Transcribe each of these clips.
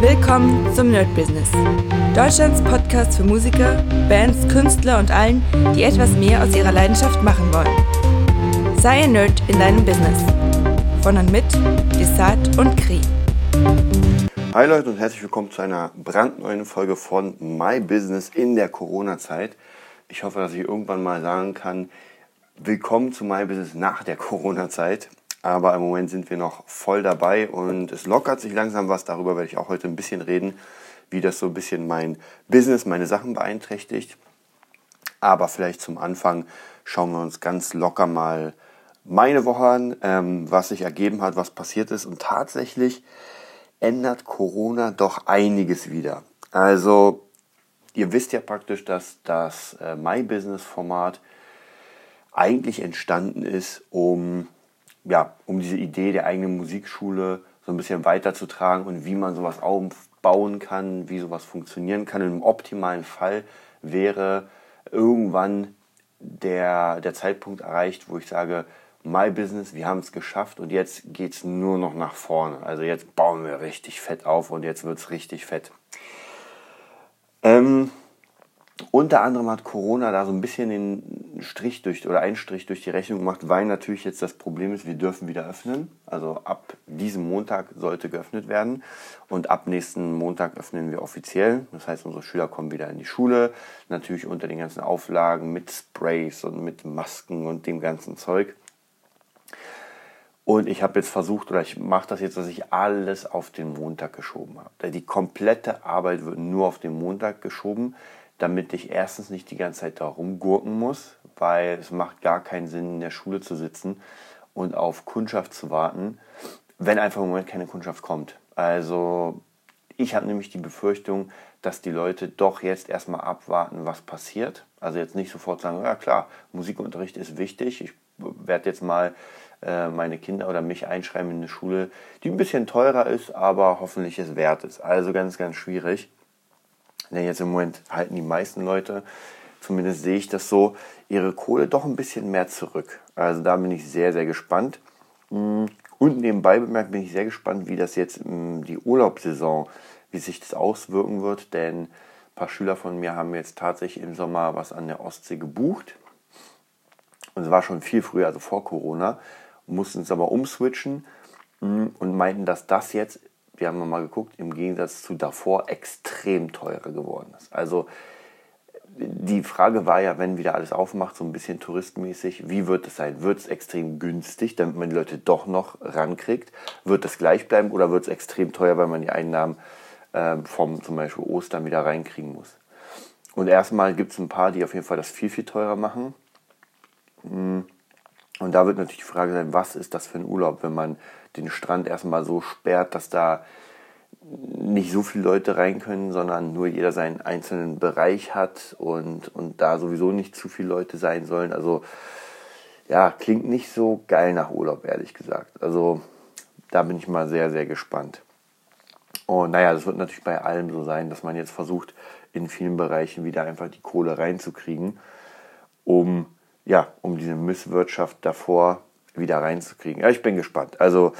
Willkommen zum Nerd Business. Deutschlands Podcast für Musiker, Bands, Künstler und allen, die etwas mehr aus ihrer Leidenschaft machen wollen. Sei ein Nerd in deinem Business. Von und mit Desart und Kri. Hi Leute und herzlich willkommen zu einer brandneuen Folge von My Business in der Corona-Zeit. Ich hoffe, dass ich irgendwann mal sagen kann, willkommen zu My Business nach der Corona-Zeit. Aber im Moment sind wir noch voll dabei und es lockert sich langsam was. Darüber werde ich auch heute ein bisschen reden, wie das so ein bisschen mein Business, meine Sachen beeinträchtigt. Aber vielleicht zum Anfang schauen wir uns ganz locker mal meine Woche an, ähm, was sich ergeben hat, was passiert ist. Und tatsächlich ändert Corona doch einiges wieder. Also, ihr wisst ja praktisch, dass das äh, My Business Format eigentlich entstanden ist, um ja, um diese Idee der eigenen Musikschule so ein bisschen weiterzutragen und wie man sowas aufbauen kann, wie sowas funktionieren kann. Und Im optimalen Fall wäre irgendwann der, der Zeitpunkt erreicht, wo ich sage, My Business, wir haben es geschafft und jetzt geht es nur noch nach vorne. Also jetzt bauen wir richtig fett auf und jetzt wird es richtig fett. Ähm, unter anderem hat Corona da so ein bisschen den Strich durch oder einen Strich durch die Rechnung gemacht, weil natürlich jetzt das Problem ist, wir dürfen wieder öffnen. Also ab diesem Montag sollte geöffnet werden und ab nächsten Montag öffnen wir offiziell. Das heißt, unsere Schüler kommen wieder in die Schule, natürlich unter den ganzen Auflagen mit Sprays und mit Masken und dem ganzen Zeug. Und ich habe jetzt versucht, oder ich mache das jetzt, dass ich alles auf den Montag geschoben habe. Die komplette Arbeit wird nur auf den Montag geschoben damit ich erstens nicht die ganze Zeit da rumgurken muss, weil es macht gar keinen Sinn, in der Schule zu sitzen und auf Kundschaft zu warten, wenn einfach im Moment keine Kundschaft kommt. Also ich habe nämlich die Befürchtung, dass die Leute doch jetzt erstmal abwarten, was passiert. Also jetzt nicht sofort sagen, ja klar, Musikunterricht ist wichtig, ich werde jetzt mal äh, meine Kinder oder mich einschreiben in eine Schule, die ein bisschen teurer ist, aber hoffentlich es wert ist. Also ganz, ganz schwierig. Denn jetzt im Moment halten die meisten Leute, zumindest sehe ich das so, ihre Kohle doch ein bisschen mehr zurück. Also da bin ich sehr, sehr gespannt. Mm, und nebenbei bemerkt bin ich sehr gespannt, wie das jetzt die Urlaubssaison, wie sich das auswirken wird, denn ein paar Schüler von mir haben jetzt tatsächlich im Sommer was an der Ostsee gebucht. Und es war schon viel früher, also vor Corona, mussten es aber umswitchen mm, und meinten, dass das jetzt wir haben mal geguckt, im Gegensatz zu davor extrem teurer geworden ist. Also die Frage war ja, wenn wieder alles aufmacht, so ein bisschen touristmäßig, wie wird es sein? Wird es extrem günstig, damit man die Leute doch noch rankriegt? Wird es gleich bleiben oder wird es extrem teuer, weil man die Einnahmen äh, vom zum Beispiel Ostern wieder reinkriegen muss? Und erstmal gibt es ein paar, die auf jeden Fall das viel, viel teurer machen. Hm. Und da wird natürlich die Frage sein, was ist das für ein Urlaub, wenn man den Strand erstmal so sperrt, dass da nicht so viele Leute rein können, sondern nur jeder seinen einzelnen Bereich hat und, und da sowieso nicht zu viele Leute sein sollen. Also ja, klingt nicht so geil nach Urlaub, ehrlich gesagt. Also da bin ich mal sehr, sehr gespannt. Und naja, das wird natürlich bei allem so sein, dass man jetzt versucht, in vielen Bereichen wieder einfach die Kohle reinzukriegen, um, ja, um diese Misswirtschaft davor wieder reinzukriegen. Ja, ich bin gespannt. Also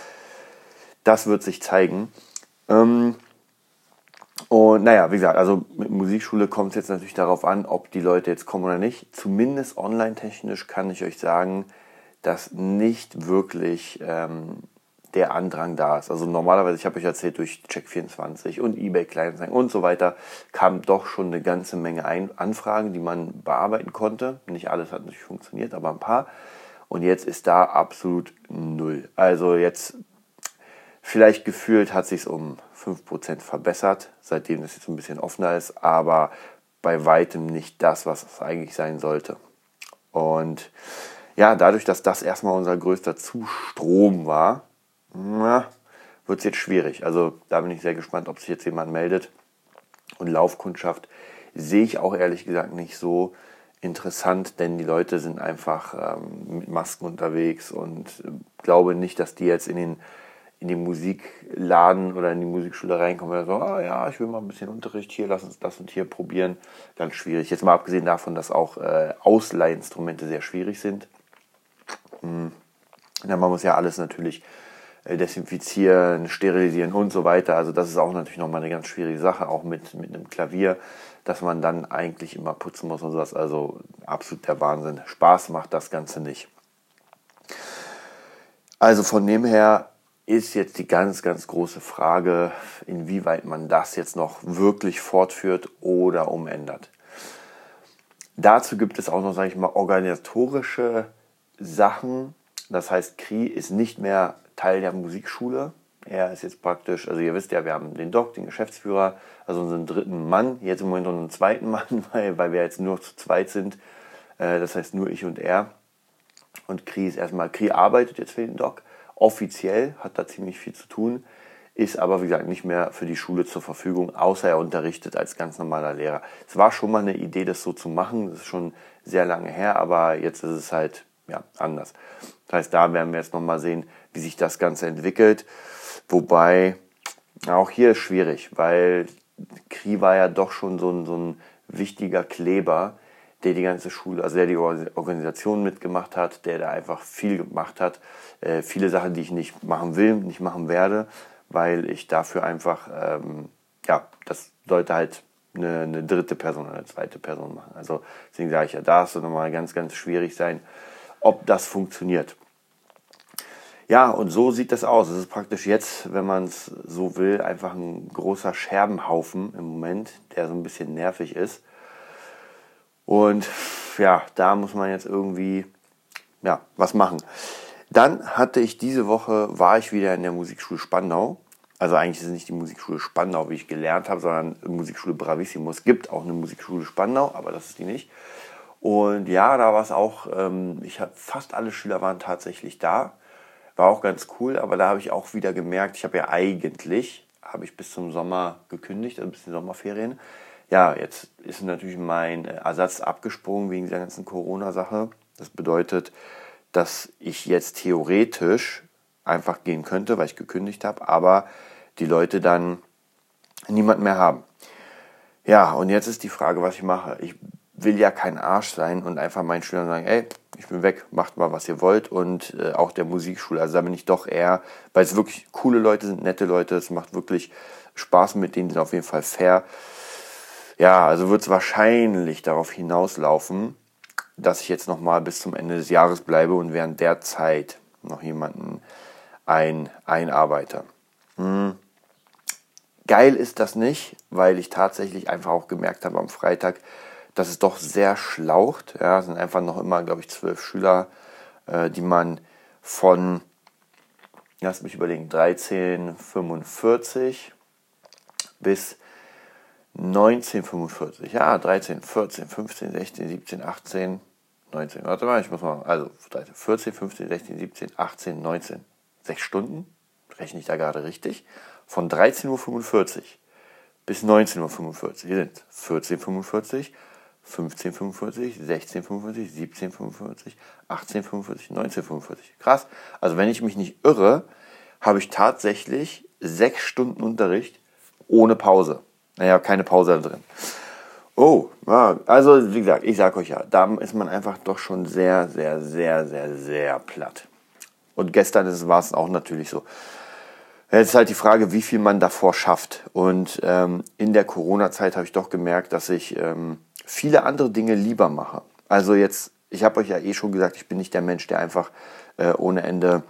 das wird sich zeigen. Ähm, und naja, wie gesagt, also mit Musikschule kommt es jetzt natürlich darauf an, ob die Leute jetzt kommen oder nicht. Zumindest online-technisch kann ich euch sagen, dass nicht wirklich ähm, der Andrang da ist. Also normalerweise, ich habe euch erzählt, durch Check24 und eBay Kleinanzeigen und so weiter kam doch schon eine ganze Menge Ein Anfragen, die man bearbeiten konnte. Nicht alles hat natürlich funktioniert, aber ein paar. Und jetzt ist da absolut null. Also jetzt vielleicht gefühlt hat sich es um 5% verbessert, seitdem es jetzt ein bisschen offener ist, aber bei weitem nicht das, was es eigentlich sein sollte. Und ja, dadurch, dass das erstmal unser größter Zustrom war, wird es jetzt schwierig. Also da bin ich sehr gespannt, ob sich jetzt jemand meldet. Und Laufkundschaft sehe ich auch ehrlich gesagt nicht so interessant, denn die Leute sind einfach ähm, mit Masken unterwegs und äh, glaube nicht, dass die jetzt in den, in den Musikladen oder in die Musikschule reinkommen und sagen, ah ja, ich will mal ein bisschen Unterricht hier, lass uns das und hier probieren. Ganz schwierig. Jetzt mal abgesehen davon, dass auch äh, Ausleihinstrumente sehr schwierig sind. Hm. Ja, man muss ja alles natürlich äh, desinfizieren, sterilisieren und so weiter. Also das ist auch natürlich nochmal eine ganz schwierige Sache, auch mit, mit einem Klavier, dass man dann eigentlich immer putzen muss und sowas. Also absolut der Wahnsinn. Spaß macht das Ganze nicht. Also von dem her ist jetzt die ganz, ganz große Frage, inwieweit man das jetzt noch wirklich fortführt oder umändert. Dazu gibt es auch noch, sage ich mal, organisatorische Sachen. Das heißt, Kri ist nicht mehr Teil der Musikschule. Er ist jetzt praktisch, also ihr wisst ja, wir haben den Doc, den Geschäftsführer, also unseren dritten Mann, jetzt im Moment noch einen zweiten Mann, weil, weil wir jetzt nur zu zweit sind. Äh, das heißt nur ich und er. Und Kri ist erstmal, Kri arbeitet jetzt für den Doc. Offiziell hat da ziemlich viel zu tun ist aber, wie gesagt, nicht mehr für die Schule zur Verfügung, außer er unterrichtet als ganz normaler Lehrer. Es war schon mal eine Idee, das so zu machen, das ist schon sehr lange her, aber jetzt ist es halt ja, anders. Das heißt, da werden wir jetzt nochmal sehen, wie sich das Ganze entwickelt. Wobei, auch hier ist schwierig, weil Kri war ja doch schon so ein, so ein wichtiger Kleber, der die ganze Schule, also der die Organisation mitgemacht hat, der da einfach viel gemacht hat. Äh, viele Sachen, die ich nicht machen will, nicht machen werde weil ich dafür einfach, ähm, ja, das sollte halt eine, eine, dritte Person oder eine zweite Person machen. Also deswegen sage ich ja, da ist es nochmal ganz, ganz schwierig sein, ob das funktioniert. Ja, und so sieht das aus. Es ist praktisch jetzt, wenn man es so will, einfach ein großer Scherbenhaufen im Moment, der so ein bisschen nervig ist. Und ja, da muss man jetzt irgendwie ja, was machen. Dann hatte ich diese Woche, war ich wieder in der Musikschule Spandau. Also eigentlich ist es nicht die Musikschule Spandau, wie ich gelernt habe, sondern Musikschule Bravissimus. Es gibt auch eine Musikschule Spandau, aber das ist die nicht. Und ja, da war es auch, ähm, ich habe fast alle Schüler waren tatsächlich da. War auch ganz cool, aber da habe ich auch wieder gemerkt, ich habe ja eigentlich, habe ich bis zum Sommer gekündigt, also bis in die Sommerferien. Ja, jetzt ist natürlich mein Ersatz abgesprungen wegen dieser ganzen Corona-Sache. Das bedeutet, dass ich jetzt theoretisch einfach gehen könnte, weil ich gekündigt habe, aber die Leute dann niemand mehr haben. Ja, und jetzt ist die Frage, was ich mache. Ich will ja kein Arsch sein und einfach meinen Schülern sagen, ey, ich bin weg, macht mal, was ihr wollt. Und äh, auch der Musikschule, also da bin ich doch eher, weil es wirklich coole Leute sind, nette Leute, es macht wirklich Spaß mit denen, sind auf jeden Fall fair. Ja, also wird es wahrscheinlich darauf hinauslaufen, dass ich jetzt noch mal bis zum Ende des Jahres bleibe und während der Zeit noch jemanden ein, einarbeite. Hm. Geil ist das nicht, weil ich tatsächlich einfach auch gemerkt habe am Freitag, dass es doch sehr schlaucht. Ja, es sind einfach noch immer, glaube ich, zwölf Schüler, äh, die man von, lass mich überlegen, 1345 bis 1945. Ja, 13, 14, 15, 16, 17, 18, 19. Warte mal, ich muss mal. Also 14, 15, 16, 17, 18, 19. Sechs Stunden, rechne ich da gerade richtig. Von 13.45 Uhr bis 19.45 Uhr. Hier sind 14.45 15.45, 16.45, 17.45, 18.45, 19.45. Krass. Also wenn ich mich nicht irre, habe ich tatsächlich sechs Stunden Unterricht ohne Pause. Naja, keine Pause drin. Oh, ja, also wie gesagt, ich sage euch ja, da ist man einfach doch schon sehr, sehr, sehr, sehr, sehr platt. Und gestern war es auch natürlich so. Jetzt ist halt die Frage, wie viel man davor schafft. Und ähm, in der Corona-Zeit habe ich doch gemerkt, dass ich ähm, viele andere Dinge lieber mache. Also jetzt, ich habe euch ja eh schon gesagt, ich bin nicht der Mensch, der einfach äh, ohne Ende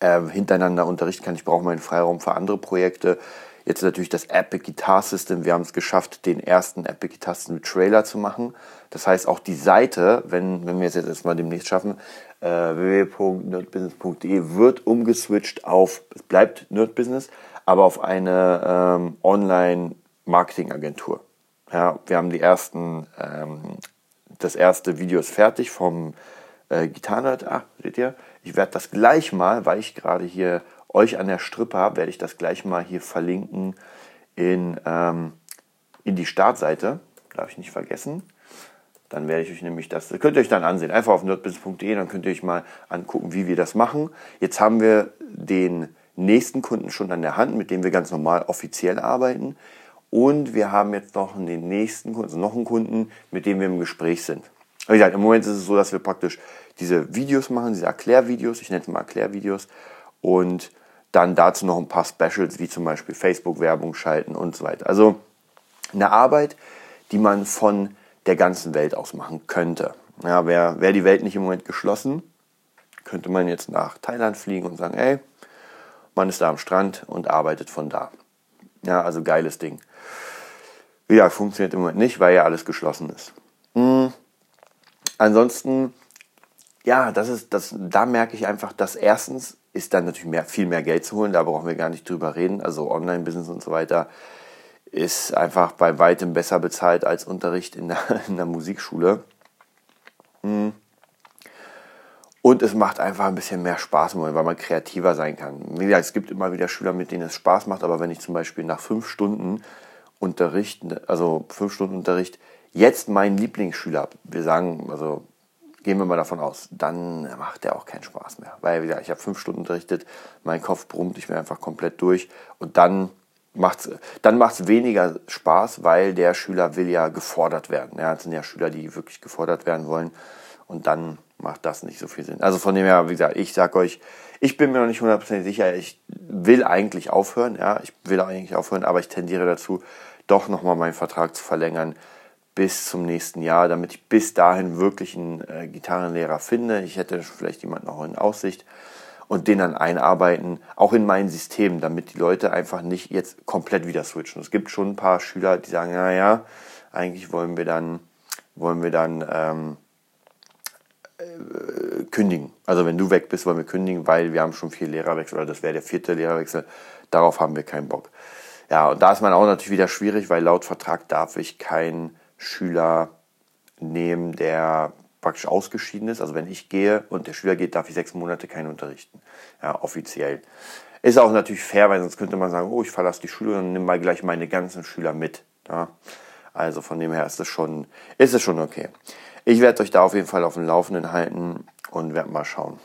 äh, hintereinander unterrichten kann. Ich brauche meinen Freiraum für andere Projekte. Jetzt natürlich das Epic Guitar System. Wir haben es geschafft, den ersten Epic Guitar System Trailer zu machen. Das heißt, auch die Seite, wenn, wenn wir es jetzt erstmal demnächst schaffen, äh, www.nerdbusiness.de wird umgeswitcht auf, es bleibt Nerdbusiness, aber auf eine ähm, Online-Marketing-Agentur. Ja, wir haben die ersten, ähm, das erste Video ist fertig vom äh, Gitarrenerd. Ah, seht ihr? Ich werde das gleich mal, weil ich gerade hier euch an der Strippe habe, werde ich das gleich mal hier verlinken in, ähm, in die Startseite. Darf ich nicht vergessen. Dann werde ich euch nämlich das, das könnt ihr euch dann ansehen. Einfach auf nerdbusiness.de, dann könnt ihr euch mal angucken, wie wir das machen. Jetzt haben wir den nächsten Kunden schon an der Hand, mit dem wir ganz normal offiziell arbeiten. Und wir haben jetzt noch den nächsten Kunden, also noch einen Kunden, mit dem wir im Gespräch sind. Wie gesagt, im Moment ist es so, dass wir praktisch diese Videos machen, diese Erklärvideos, ich nenne es mal Erklärvideos, und dann dazu noch ein paar Specials, wie zum Beispiel Facebook-Werbung schalten und so weiter. Also eine Arbeit, die man von der ganzen Welt aus machen könnte. Ja, Wäre wär die Welt nicht im Moment geschlossen, könnte man jetzt nach Thailand fliegen und sagen, ey, man ist da am Strand und arbeitet von da. Ja, also geiles Ding. Ja, funktioniert im Moment nicht, weil ja alles geschlossen ist. Mhm. Ansonsten, ja, das ist, das, da merke ich einfach, dass erstens ist dann natürlich mehr, viel mehr Geld zu holen, da brauchen wir gar nicht drüber reden. Also Online-Business und so weiter ist einfach bei weitem besser bezahlt als Unterricht in der, in der Musikschule. Mhm. Und es macht einfach ein bisschen mehr Spaß, weil man kreativer sein kann. Wie gesagt, es gibt immer wieder Schüler, mit denen es Spaß macht, aber wenn ich zum Beispiel nach fünf Stunden Unterricht, also fünf Stunden Unterricht, jetzt meinen Lieblingsschüler, wir sagen, also gehen wir mal davon aus, dann macht der auch keinen Spaß mehr. Weil, wie gesagt, ich habe fünf Stunden unterrichtet, mein Kopf brummt, ich bin einfach komplett durch und dann macht es dann macht's weniger Spaß, weil der Schüler will ja gefordert werden. Ja, das sind ja Schüler, die wirklich gefordert werden wollen und dann macht das nicht so viel Sinn. Also von dem her, wie gesagt, ich sag euch, ich bin mir noch nicht hundertprozentig sicher, ich will eigentlich aufhören, ja, ich will eigentlich aufhören, aber ich tendiere dazu, doch nochmal meinen Vertrag zu verlängern bis zum nächsten Jahr, damit ich bis dahin wirklich einen äh, Gitarrenlehrer finde. Ich hätte vielleicht jemanden noch in Aussicht und den dann einarbeiten, auch in mein System, damit die Leute einfach nicht jetzt komplett wieder switchen. Es gibt schon ein paar Schüler, die sagen, naja, eigentlich wollen wir dann, wollen wir dann ähm, kündigen. Also wenn du weg bist, wollen wir kündigen, weil wir haben schon vier Lehrerwechsel oder das wäre der vierte Lehrerwechsel. Darauf haben wir keinen Bock. Ja, und da ist man auch natürlich wieder schwierig, weil laut Vertrag darf ich keinen Schüler nehmen, der praktisch ausgeschieden ist. Also wenn ich gehe und der Schüler geht, darf ich sechs Monate keinen unterrichten. Ja, offiziell. Ist auch natürlich fair, weil sonst könnte man sagen, oh, ich verlasse die Schule und nehme mal gleich meine ganzen Schüler mit. Ja, also von dem her ist es schon, ist es schon okay. Ich werde euch da auf jeden Fall auf dem Laufenden halten und werde mal schauen.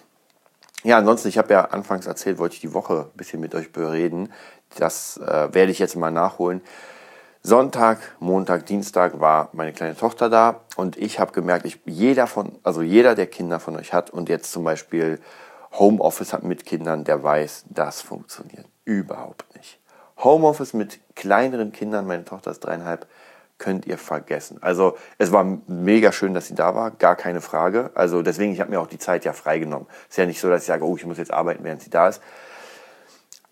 Ja, ansonsten, ich habe ja anfangs erzählt, wollte ich die Woche ein bisschen mit euch bereden. Das äh, werde ich jetzt mal nachholen. Sonntag, Montag, Dienstag war meine kleine Tochter da und ich habe gemerkt, ich, jeder von, also jeder, der Kinder von euch hat und jetzt zum Beispiel Homeoffice hat mit Kindern, der weiß, das funktioniert überhaupt nicht. Homeoffice mit kleineren Kindern, meine Tochter ist dreieinhalb, könnt ihr vergessen. Also es war mega schön, dass sie da war, gar keine Frage. Also deswegen, ich habe mir auch die Zeit ja freigenommen. Ist ja nicht so, dass ich sage, oh, ich muss jetzt arbeiten, während sie da ist.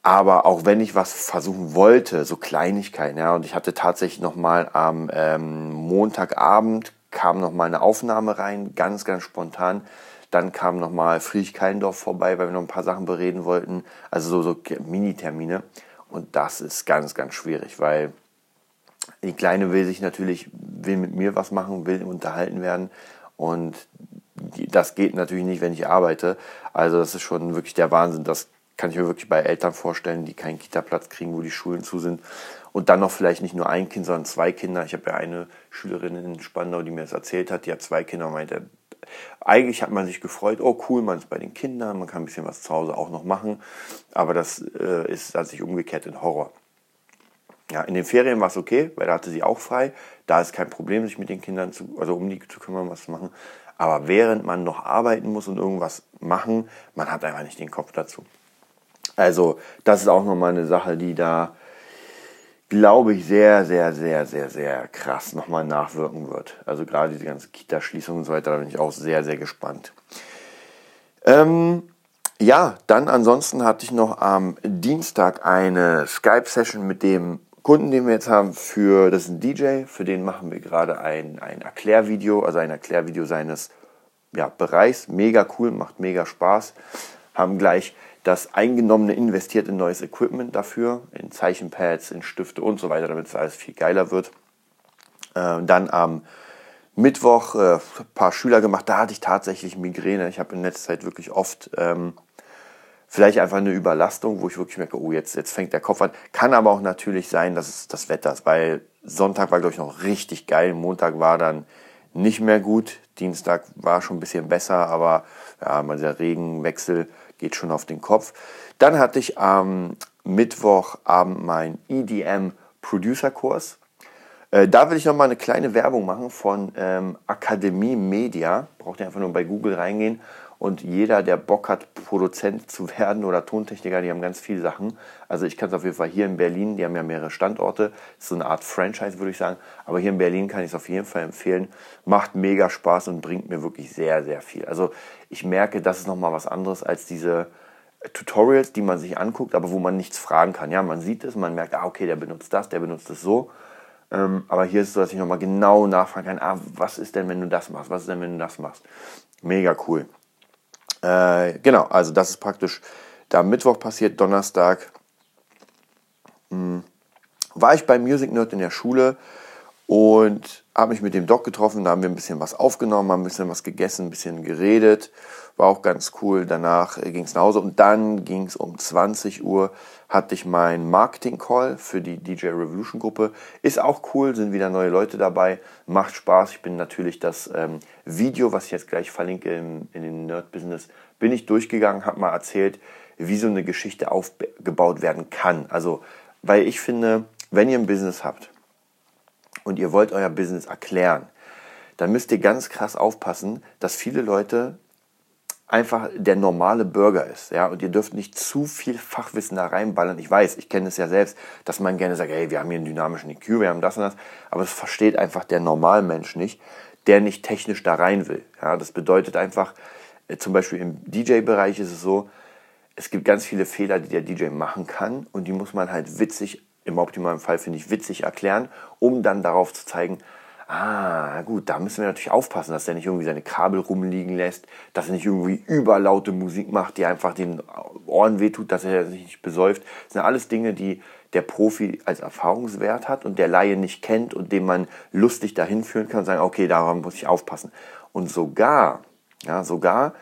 Aber auch wenn ich was versuchen wollte, so Kleinigkeiten, ja, und ich hatte tatsächlich nochmal am ähm, Montagabend kam nochmal eine Aufnahme rein, ganz, ganz spontan. Dann kam nochmal Friedrich Keindorf vorbei, weil wir noch ein paar Sachen bereden wollten. Also so, so Mini-Termine. Und das ist ganz, ganz schwierig, weil die Kleine will sich natürlich, will mit mir was machen, will unterhalten werden. Und das geht natürlich nicht, wenn ich arbeite. Also das ist schon wirklich der Wahnsinn. Das kann ich mir wirklich bei Eltern vorstellen, die keinen Kita-Platz kriegen, wo die Schulen zu sind. Und dann noch vielleicht nicht nur ein Kind, sondern zwei Kinder. Ich habe ja eine Schülerin in Spandau, die mir das erzählt hat, die hat zwei Kinder und meinte, eigentlich hat man sich gefreut, oh cool, man ist bei den Kindern, man kann ein bisschen was zu Hause auch noch machen. Aber das äh, ist hat sich umgekehrt in Horror. Ja, in den Ferien war es okay, weil da hatte sie auch frei. Da ist kein Problem, sich mit den Kindern zu, also um die zu kümmern, was zu machen. Aber während man noch arbeiten muss und irgendwas machen, man hat einfach nicht den Kopf dazu. Also das ist auch nochmal eine Sache, die da, glaube ich, sehr, sehr, sehr, sehr, sehr krass nochmal nachwirken wird. Also gerade diese ganze Kita-Schließung und so weiter, da bin ich auch sehr, sehr gespannt. Ähm, ja, dann ansonsten hatte ich noch am Dienstag eine Skype-Session mit dem Kunden, den wir jetzt haben, für, das ist ein DJ, für den machen wir gerade ein, ein Erklärvideo, also ein Erklärvideo seines ja, Bereichs. Mega cool, macht mega Spaß. Haben gleich das Eingenommene investiert in neues Equipment dafür, in Zeichenpads, in Stifte und so weiter, damit es alles viel geiler wird. Äh, dann am Mittwoch äh, ein paar Schüler gemacht, da hatte ich tatsächlich Migräne. Ich habe in letzter Zeit wirklich oft ähm, vielleicht einfach eine Überlastung, wo ich wirklich merke, oh, jetzt, jetzt fängt der Kopf an. Kann aber auch natürlich sein, dass es das Wetter ist, weil Sonntag war, glaube ich, noch richtig geil. Montag war dann nicht mehr gut. Dienstag war schon ein bisschen besser, aber ja, mal der Regenwechsel geht schon auf den Kopf. Dann hatte ich am Mittwochabend meinen EDM Producer Kurs. Äh, da will ich noch mal eine kleine Werbung machen von ähm, Akademie Media. Braucht ihr einfach nur bei Google reingehen Und jeder, der Bock hat, Produzent zu werden oder Tontechniker, die haben ganz viele Sachen. Also ich kann es auf jeden Fall hier in Berlin, die haben ja mehrere Standorte, ist so eine Art Franchise, würde ich sagen. Aber hier in Berlin kann ich es auf jeden Fall empfehlen. Macht mega Spaß und bringt mir wirklich sehr, sehr viel. Also ich merke, das ist nochmal was anderes als diese Tutorials, die man sich anguckt, aber wo man nichts fragen kann. Ja, man sieht es, man merkt, ah, okay, der benutzt das, der benutzt es so. Ähm, aber hier ist es so, dass ich nochmal genau nachfragen kann, ah, was ist denn, wenn du das machst? Was ist denn, wenn du das machst? Mega cool. Äh, genau, also das ist praktisch da Mittwoch passiert, Donnerstag. Mh, hm, war ich beim Music Nerd in der Schule und habe mich mit dem Doc getroffen, da haben wir ein bisschen was aufgenommen, haben ein bisschen was gegessen, ein bisschen geredet war auch ganz cool. Danach äh, ging es nach Hause und dann ging es um 20 Uhr, hatte ich meinen Marketing-Call für die DJ Revolution Gruppe. Ist auch cool, sind wieder neue Leute dabei, macht Spaß. Ich bin natürlich das ähm, Video, was ich jetzt gleich verlinke im, in den Nerd-Business, bin ich durchgegangen, habe mal erzählt, wie so eine Geschichte aufgebaut werden kann. Also, weil ich finde, wenn ihr ein Business habt und ihr wollt euer Business erklären, dann müsst ihr ganz krass aufpassen, dass viele Leute einfach der normale Bürger ist. Ja? Und ihr dürft nicht zu viel Fachwissen da reinballern. Ich weiß, ich kenne es ja selbst, dass man gerne sagt, hey, wir haben hier einen dynamischen EQ, wir haben das und das. Aber es versteht einfach der Normalmensch nicht, der nicht technisch da rein will. Ja? Das bedeutet einfach, äh, zum Beispiel im DJ-Bereich ist es so, es gibt ganz viele Fehler, die der DJ machen kann und die muss man halt witzig, im optimalen Fall finde ich witzig erklären, um dann darauf zu zeigen, Ah, gut, da müssen wir natürlich aufpassen, dass er nicht irgendwie seine Kabel rumliegen lässt, dass er nicht irgendwie überlaute Musik macht, die einfach den Ohren wehtut, dass er sich nicht besäuft. Das sind alles Dinge, die der Profi als Erfahrungswert hat und der Laie nicht kennt und dem man lustig dahin führen kann und sagen, okay, daran muss ich aufpassen. Und sogar, ja, sogar,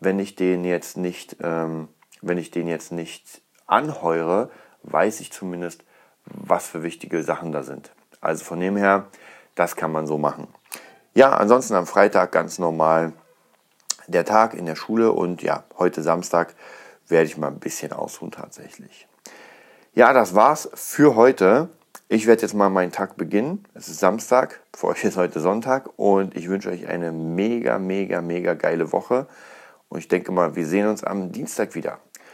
wenn ich den jetzt nicht, ähm, wenn ich den jetzt nicht anheure, weiß ich zumindest, was für wichtige Sachen da sind. Also von dem her, das kann man so machen. Ja, ansonsten am Freitag ganz normal der Tag in der Schule und ja, heute Samstag werde ich mal ein bisschen ausruhen tatsächlich. Ja, das war's für heute. Ich werde jetzt mal meinen Tag beginnen. Es ist Samstag, für euch ist heute Sonntag und ich wünsche euch eine mega, mega, mega geile Woche. Und ich denke mal, wir sehen uns am Dienstag wieder.